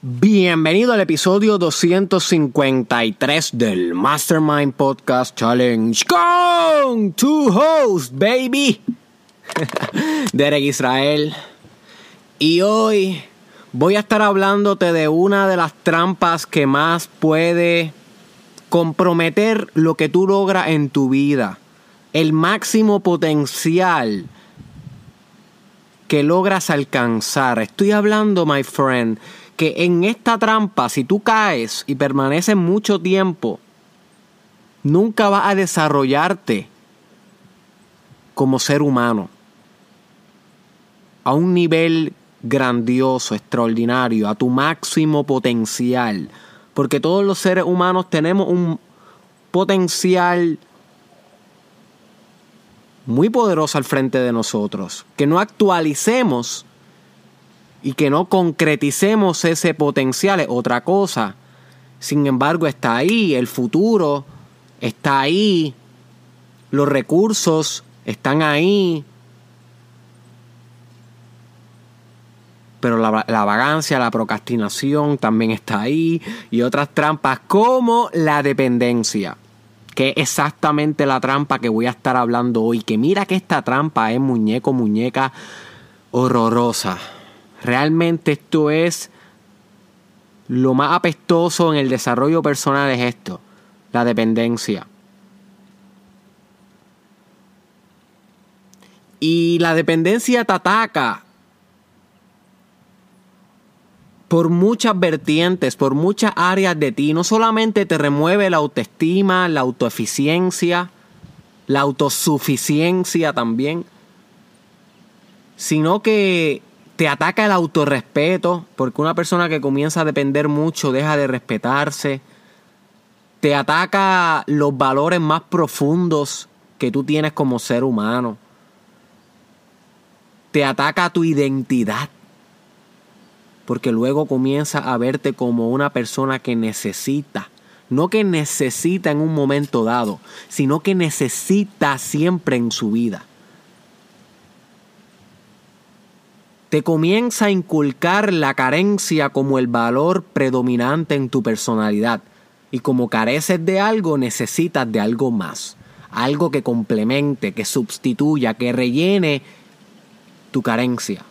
Bienvenido al episodio 253 del Mastermind Podcast Challenge con tu host, baby, Derek Israel. Y hoy voy a estar hablándote de una de las trampas que más puede comprometer lo que tú logras en tu vida. El máximo potencial que logras alcanzar. Estoy hablando, my friend, que en esta trampa, si tú caes y permaneces mucho tiempo, nunca vas a desarrollarte como ser humano a un nivel grandioso, extraordinario, a tu máximo potencial. Porque todos los seres humanos tenemos un potencial muy poderoso al frente de nosotros. Que no actualicemos y que no concreticemos ese potencial es otra cosa. Sin embargo, está ahí, el futuro está ahí, los recursos están ahí. Pero la, la, vagancia, la procrastinación también está ahí y otras trampas como la dependencia, que es exactamente la trampa que voy a estar hablando hoy. Que mira que esta trampa es muñeco, muñeca horrorosa. Realmente esto es lo más apestoso en el desarrollo personal es esto, la dependencia. Y la dependencia te ataca por muchas vertientes, por muchas áreas de ti. No solamente te remueve la autoestima, la autoeficiencia, la autosuficiencia también, sino que te ataca el autorrespeto, porque una persona que comienza a depender mucho deja de respetarse. Te ataca los valores más profundos que tú tienes como ser humano. Te ataca tu identidad, porque luego comienza a verte como una persona que necesita. No que necesita en un momento dado, sino que necesita siempre en su vida. Te comienza a inculcar la carencia como el valor predominante en tu personalidad. Y como careces de algo, necesitas de algo más. Algo que complemente, que sustituya, que rellene tu carencia.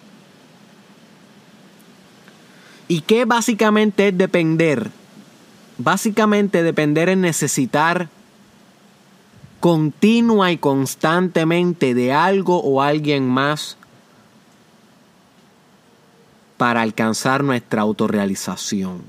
¿Y qué básicamente es depender? Básicamente depender es necesitar continua y constantemente de algo o alguien más para alcanzar nuestra autorrealización.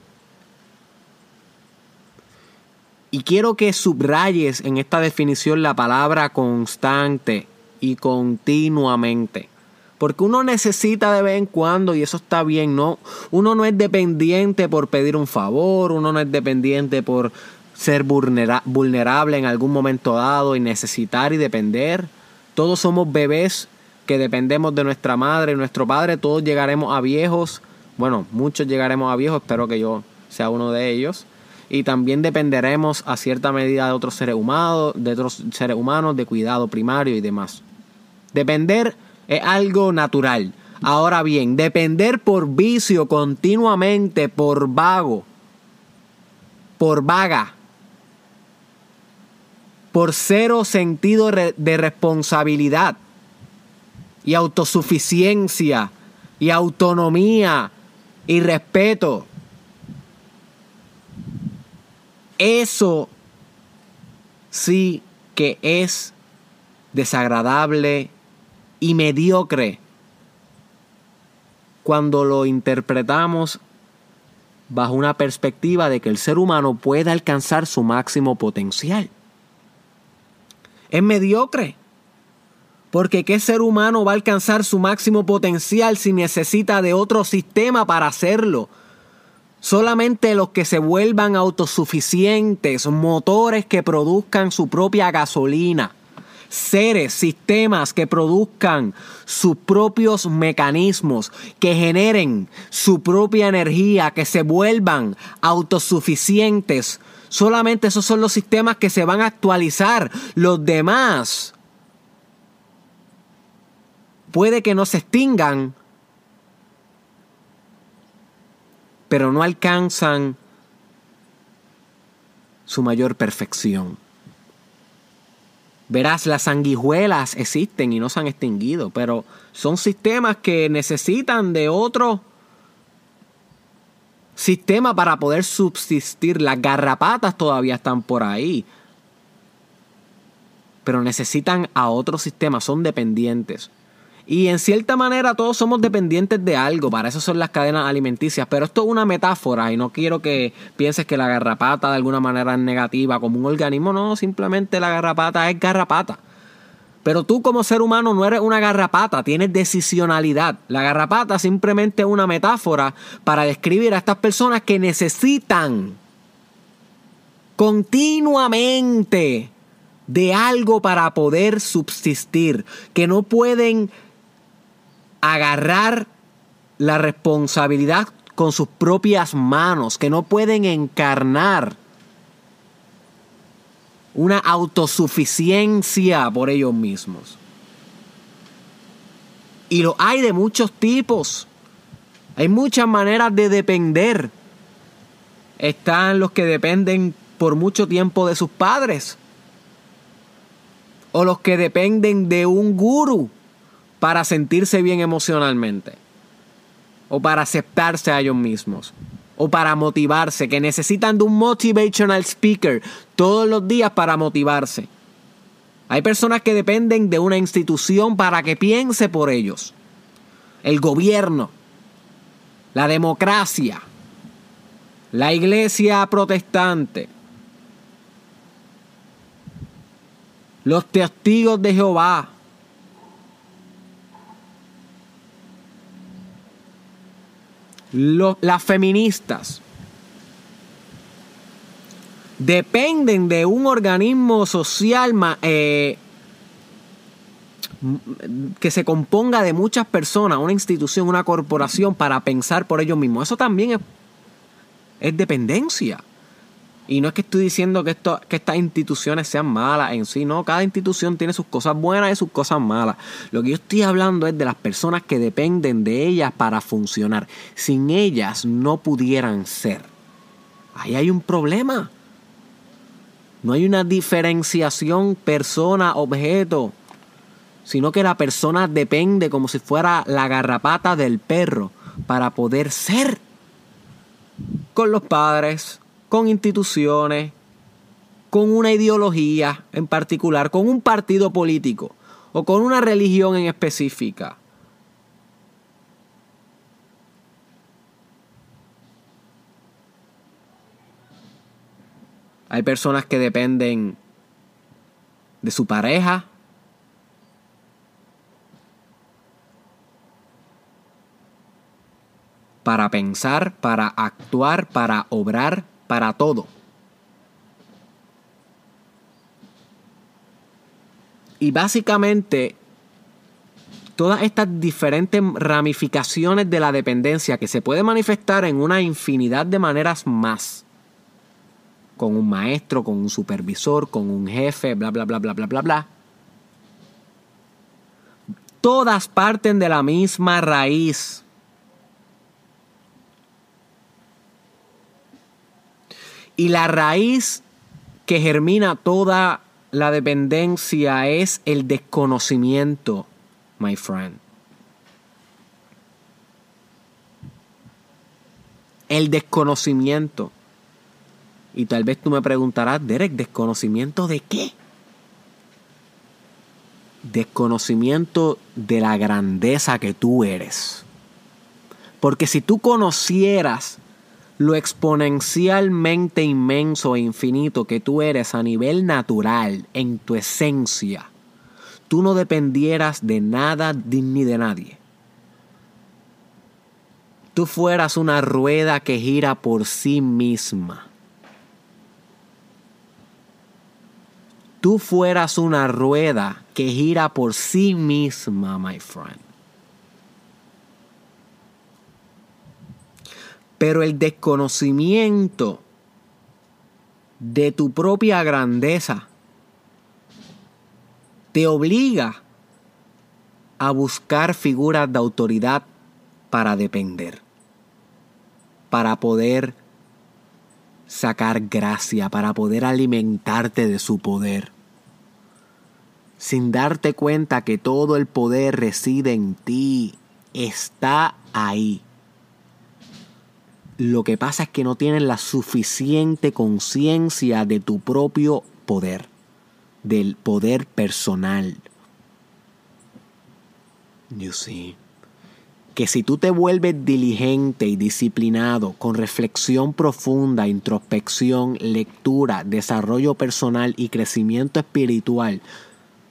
Y quiero que subrayes en esta definición la palabra constante y continuamente. Porque uno necesita de vez en cuando, y eso está bien, ¿no? Uno no es dependiente por pedir un favor, uno no es dependiente por ser vulnerable en algún momento dado y necesitar y depender. Todos somos bebés que dependemos de nuestra madre y nuestro padre, todos llegaremos a viejos, bueno, muchos llegaremos a viejos, espero que yo sea uno de ellos, y también dependeremos a cierta medida de otros seres humanos, de otros seres humanos, de cuidado primario y demás. Depender es algo natural. Ahora bien, depender por vicio continuamente, por vago, por vaga, por cero sentido de responsabilidad, y autosuficiencia y autonomía y respeto. Eso sí que es desagradable y mediocre cuando lo interpretamos bajo una perspectiva de que el ser humano pueda alcanzar su máximo potencial. Es mediocre. Porque ¿qué ser humano va a alcanzar su máximo potencial si necesita de otro sistema para hacerlo? Solamente los que se vuelvan autosuficientes, motores que produzcan su propia gasolina, seres, sistemas que produzcan sus propios mecanismos, que generen su propia energía, que se vuelvan autosuficientes. Solamente esos son los sistemas que se van a actualizar. Los demás puede que no se extingan, pero no alcanzan su mayor perfección. Verás, las sanguijuelas existen y no se han extinguido, pero son sistemas que necesitan de otro sistema para poder subsistir. Las garrapatas todavía están por ahí, pero necesitan a otro sistema, son dependientes. Y en cierta manera todos somos dependientes de algo, para eso son las cadenas alimenticias, pero esto es una metáfora y no quiero que pienses que la garrapata de alguna manera es negativa como un organismo, no, simplemente la garrapata es garrapata. Pero tú como ser humano no eres una garrapata, tienes decisionalidad. La garrapata simplemente es una metáfora para describir a estas personas que necesitan continuamente de algo para poder subsistir, que no pueden agarrar la responsabilidad con sus propias manos, que no pueden encarnar una autosuficiencia por ellos mismos. Y lo hay de muchos tipos. Hay muchas maneras de depender. Están los que dependen por mucho tiempo de sus padres. O los que dependen de un guru para sentirse bien emocionalmente. O para aceptarse a ellos mismos. O para motivarse, que necesitan de un motivational speaker todos los días para motivarse. Hay personas que dependen de una institución para que piense por ellos. El gobierno, la democracia, la iglesia protestante, los testigos de Jehová, las feministas dependen de un organismo social eh, que se componga de muchas personas, una institución, una corporación, para pensar por ellos mismos. Eso también es dependencia. Y no es que estoy diciendo que, estas instituciones sean malas en sí, no, cada institución tiene sus cosas buenas y sus cosas malas. Lo que yo estoy hablando es de las personas que dependen de ellas para funcionar. Sin ellas no pudieran ser. Ahí hay un problema. No hay una diferenciación persona-objeto, sino que la persona depende como si fuera la garrapata del perro para poder ser con los padres, con instituciones, con una ideología en particular, con un partido político o con una religión en específica. Hay personas que dependen de su pareja. Para pensar, para actuar, para obrar para todo. Y básicamente, todas estas diferentes ramificaciones de la dependencia que se puede manifestar en una infinidad de maneras más. Con un maestro, con un supervisor, con un jefe, bla, bla, bla, bla, bla, bla, bla. Todas parten de la misma raíz. Y la raíz que germina toda la dependencia es el desconocimiento, my friend. El desconocimiento. Y tal vez tú me preguntarás, Derek, ¿desconocimiento de qué? Desconocimiento de la grandeza que tú eres. Porque si tú conocieras lo exponencialmente inmenso e infinito que tú eres a nivel natural, en tu esencia, tú no dependieras de nada ni de nadie. Tú fueras una rueda que gira por sí misma. Tú fueras una rueda que gira por sí misma, my friend. Pero el desconocimiento de tu propia grandeza te obliga a buscar figuras de autoridad para depender. para poder sacar gracia, para poder alimentarte de su poder. Sin darte cuenta que todo el poder reside en ti, está ahí. Lo que pasa es que no tienes la suficiente conciencia de tu propio poder, del poder personal. You see que si tú te vuelves diligente y disciplinado con reflexión profunda, introspección, lectura, desarrollo personal y crecimiento espiritual,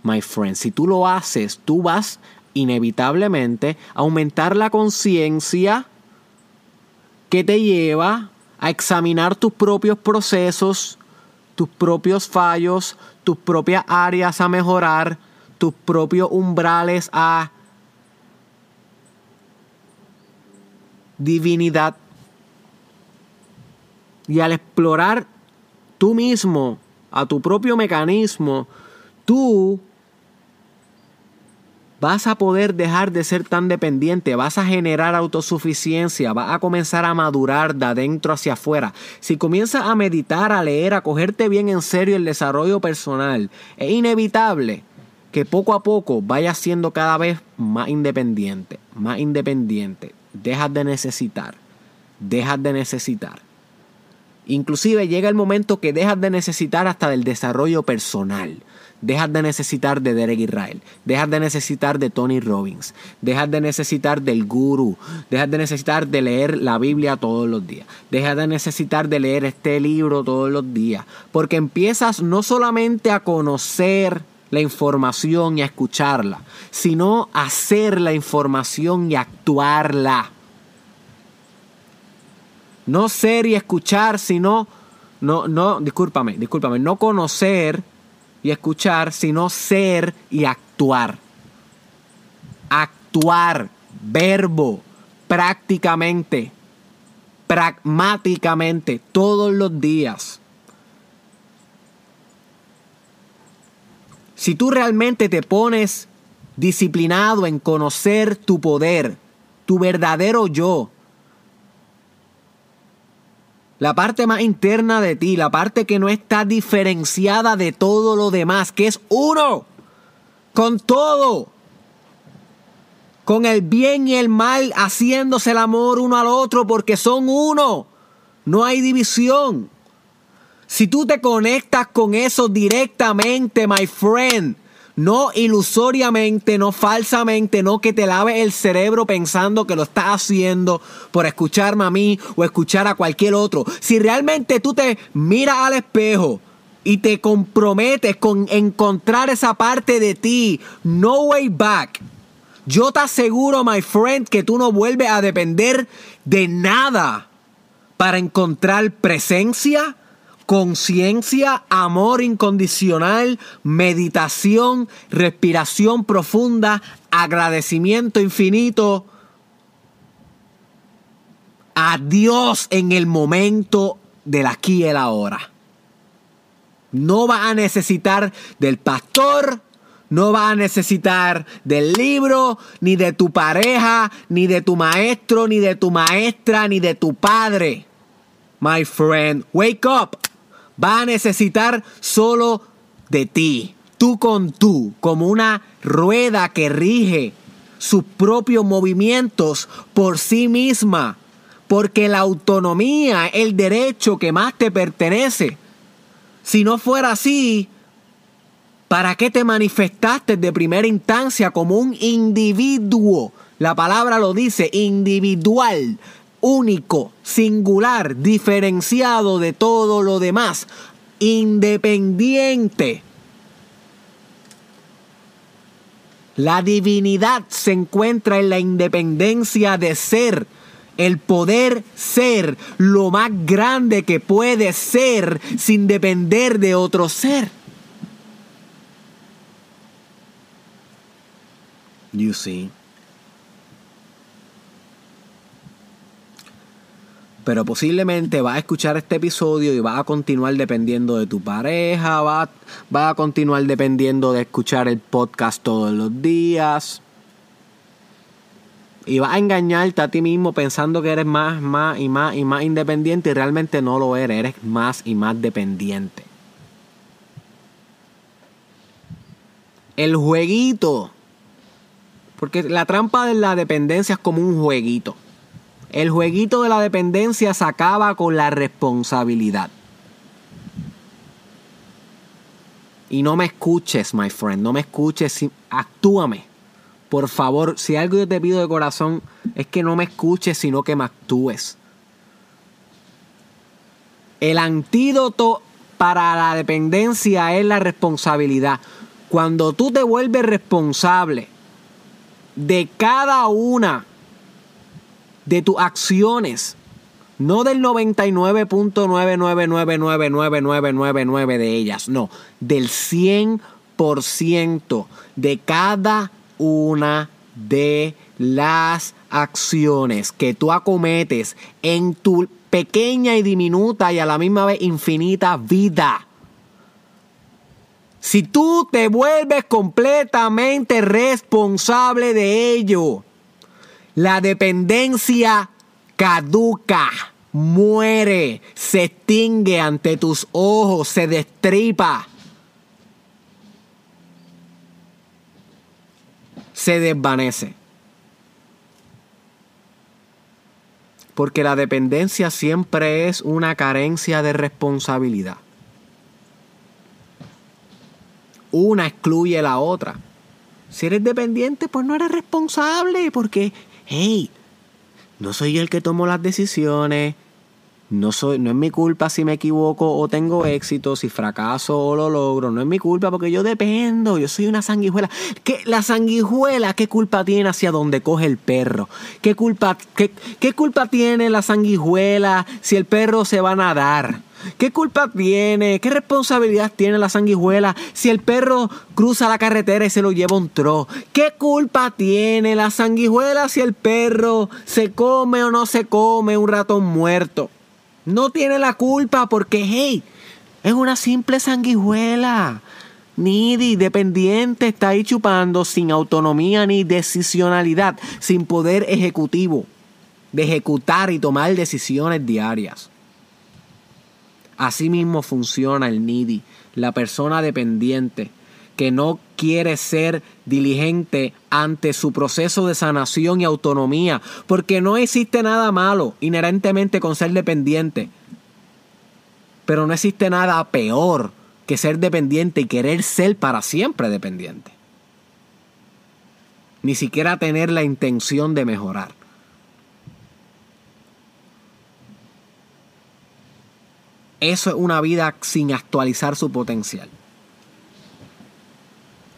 my friend, si tú lo haces, tú vas inevitablemente a aumentar la conciencia que te lleva a examinar tus propios procesos, tus propios fallos, tus propias áreas a mejorar, tus propios umbrales a divinidad. Y al explorar tú mismo, a tu propio mecanismo, tú vas a poder dejar de ser tan dependiente, vas a generar autosuficiencia, vas a comenzar a madurar de adentro hacia afuera. Si comienzas a meditar, a leer, a cogerte bien en serio el desarrollo personal, es inevitable que poco a poco vayas siendo cada vez más independiente, más independiente, dejas de necesitar, dejas de necesitar. Inclusive llega el momento que dejas de necesitar hasta del desarrollo personal. Dejas de necesitar de Derek Israel, dejas de necesitar de Tony Robbins, dejas de necesitar del guru, dejas de necesitar de leer la Biblia todos los días, dejas de necesitar de leer este libro todos los días, porque empiezas no solamente a conocer la información y a escucharla, sino hacer la información y actuarla. No ser y escuchar, sino, no, no, discúlpame, discúlpame, no conocer y escuchar, sino ser y actuar. Actuar, verbo, prácticamente, pragmáticamente, todos los días. Si tú realmente te pones disciplinado en conocer tu poder, tu verdadero yo, la parte más interna de ti, la parte que no está diferenciada de todo lo demás, que es uno, con todo, con el bien y el mal, haciéndose el amor uno al otro, porque son uno, no hay división. Si tú te conectas con eso directamente, my friend, no ilusoriamente, no falsamente, no que te lave el cerebro pensando que lo estás haciendo por escucharme a mí o escuchar a cualquier otro. Si realmente tú te miras al espejo y te comprometes con encontrar esa parte de ti, no way back. Yo te aseguro, my friend, que tú no vuelves a depender de nada para encontrar presencia, conciencia, amor incondicional, meditación, respiración profunda, agradecimiento infinito a Dios en el momento del aquí y el ahora. No vas a necesitar del pastor, no vas a necesitar del libro, ni de tu pareja, ni de tu maestro, ni de tu maestra, ni de tu padre. My friend, wake up va a necesitar solo de ti, tú con tú, como una rueda que rige sus propios movimientos por sí misma, porque la autonomía es el derecho que más te pertenece. Si no fuera así, ¿para qué te manifestaste de primera instancia como un individuo? La palabra lo dice, individual, único, singular, diferenciado de todo lo demás, independiente. La divinidad se encuentra en la independencia de ser, el poder ser lo más grande que puede ser sin depender de otro ser. You see. Pero posiblemente vas a escuchar este episodio y vas a continuar dependiendo de tu pareja, vas, a continuar dependiendo de escuchar el podcast todos los días. y vas a engañarte a ti mismo pensando que eres más, más y más y más independiente y realmente no lo eres, eres más y más dependiente. El jueguito, porque la trampa de la dependencia es como un jueguito. El jueguito de la dependencia se acaba con la responsabilidad. Y no me escuches, my friend, no me escuches, actúame. Por favor, si algo yo te pido de corazón es que no me escuches, sino que me actúes. El antídoto para la dependencia es la responsabilidad. Cuando tú te vuelves responsable de cada una de tus acciones, no del 99.9999999 de ellas, no, del 100% de cada una de las acciones que tú acometes en tu pequeña y diminuta y a la misma vez infinita vida. Si tú te vuelves completamente responsable de ello, la dependencia caduca, muere, se extingue ante tus ojos, se destripa. se desvanece. Porque la dependencia siempre es una carencia de responsabilidad. Una excluye la otra. Si eres dependiente, pues no eres responsable, porque, hey, no soy yo el que tomo las decisiones, no, soy, no es mi culpa si me equivoco o tengo éxito, si fracaso o lo logro. No es mi culpa porque yo dependo. Yo soy una sanguijuela. ¿Qué, la sanguijuela, ¿qué culpa tiene hacia donde coge el perro? ¿Qué culpa, qué, qué culpa tiene la sanguijuela si el perro se va a nadar? ¿Qué culpa tiene? ¿Qué responsabilidad tiene la sanguijuela si el perro cruza la carretera y se lo lleva un tro? ¿Qué culpa tiene la sanguijuela si el perro se come o no se come un ratón muerto? No tiene la culpa porque, hey, es una simple sanguijuela. Needy, dependiente, está ahí chupando sin autonomía ni decisionalidad, sin poder ejecutivo de ejecutar y tomar decisiones diarias. Así mismo funciona el needy, la persona dependiente que no quiere ser diligente ante su proceso de sanación y autonomía, porque no existe nada malo inherentemente con ser dependiente, pero no existe nada peor que ser dependiente y querer ser para siempre dependiente. Ni siquiera tener la intención de mejorar. Eso es una vida sin actualizar su potencial.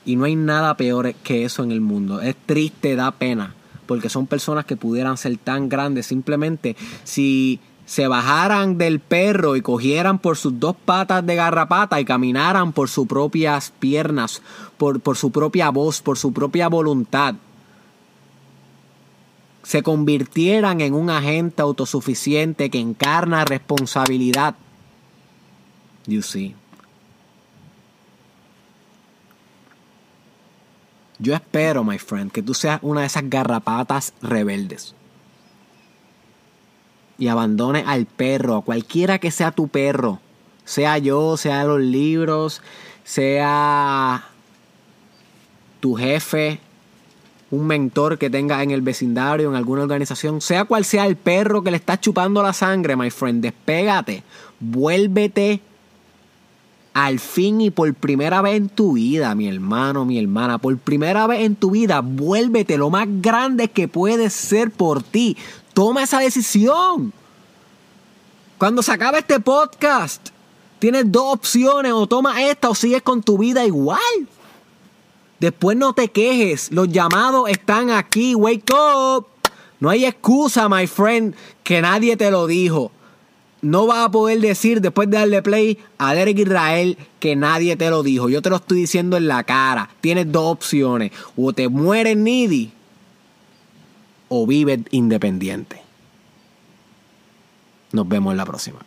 Y no hay nada peor que eso en el mundo. Es triste, da pena, porque son personas que pudieran ser tan grandes. Simplemente si se bajaran del perro y cogieran por sus dos patas de garrapata y caminaran por sus propias piernas, por, por su propia voz, por su propia voluntad, se convirtieran en un agente autosuficiente que encarna responsabilidad. You see. Yo espero, my friend, que tú seas una de esas garrapatas rebeldes. Y abandone al perro, a cualquiera que sea tu perro. Sea yo, sea los libros, sea tu jefe, un mentor que tenga en el vecindario, en alguna organización, sea cual sea el perro que le está chupando la sangre, my friend, despégate, vuélvete al fin y por primera vez en tu vida, mi hermano, mi hermana, por primera vez en tu vida, vuélvete lo más grande que puedes ser por ti. Toma esa decisión. Cuando se acabe este podcast, tienes dos opciones, o tomas esta o sigues con tu vida igual. Después no te quejes, los llamados están aquí, wake up. No hay excusa, my friend, que nadie te lo dijo no vas a poder decir después de darle play a Derek Israel que nadie te lo dijo. Yo te lo estoy diciendo en la cara. Tienes dos opciones. O te mueres needy o vives independiente. Nos vemos en la próxima.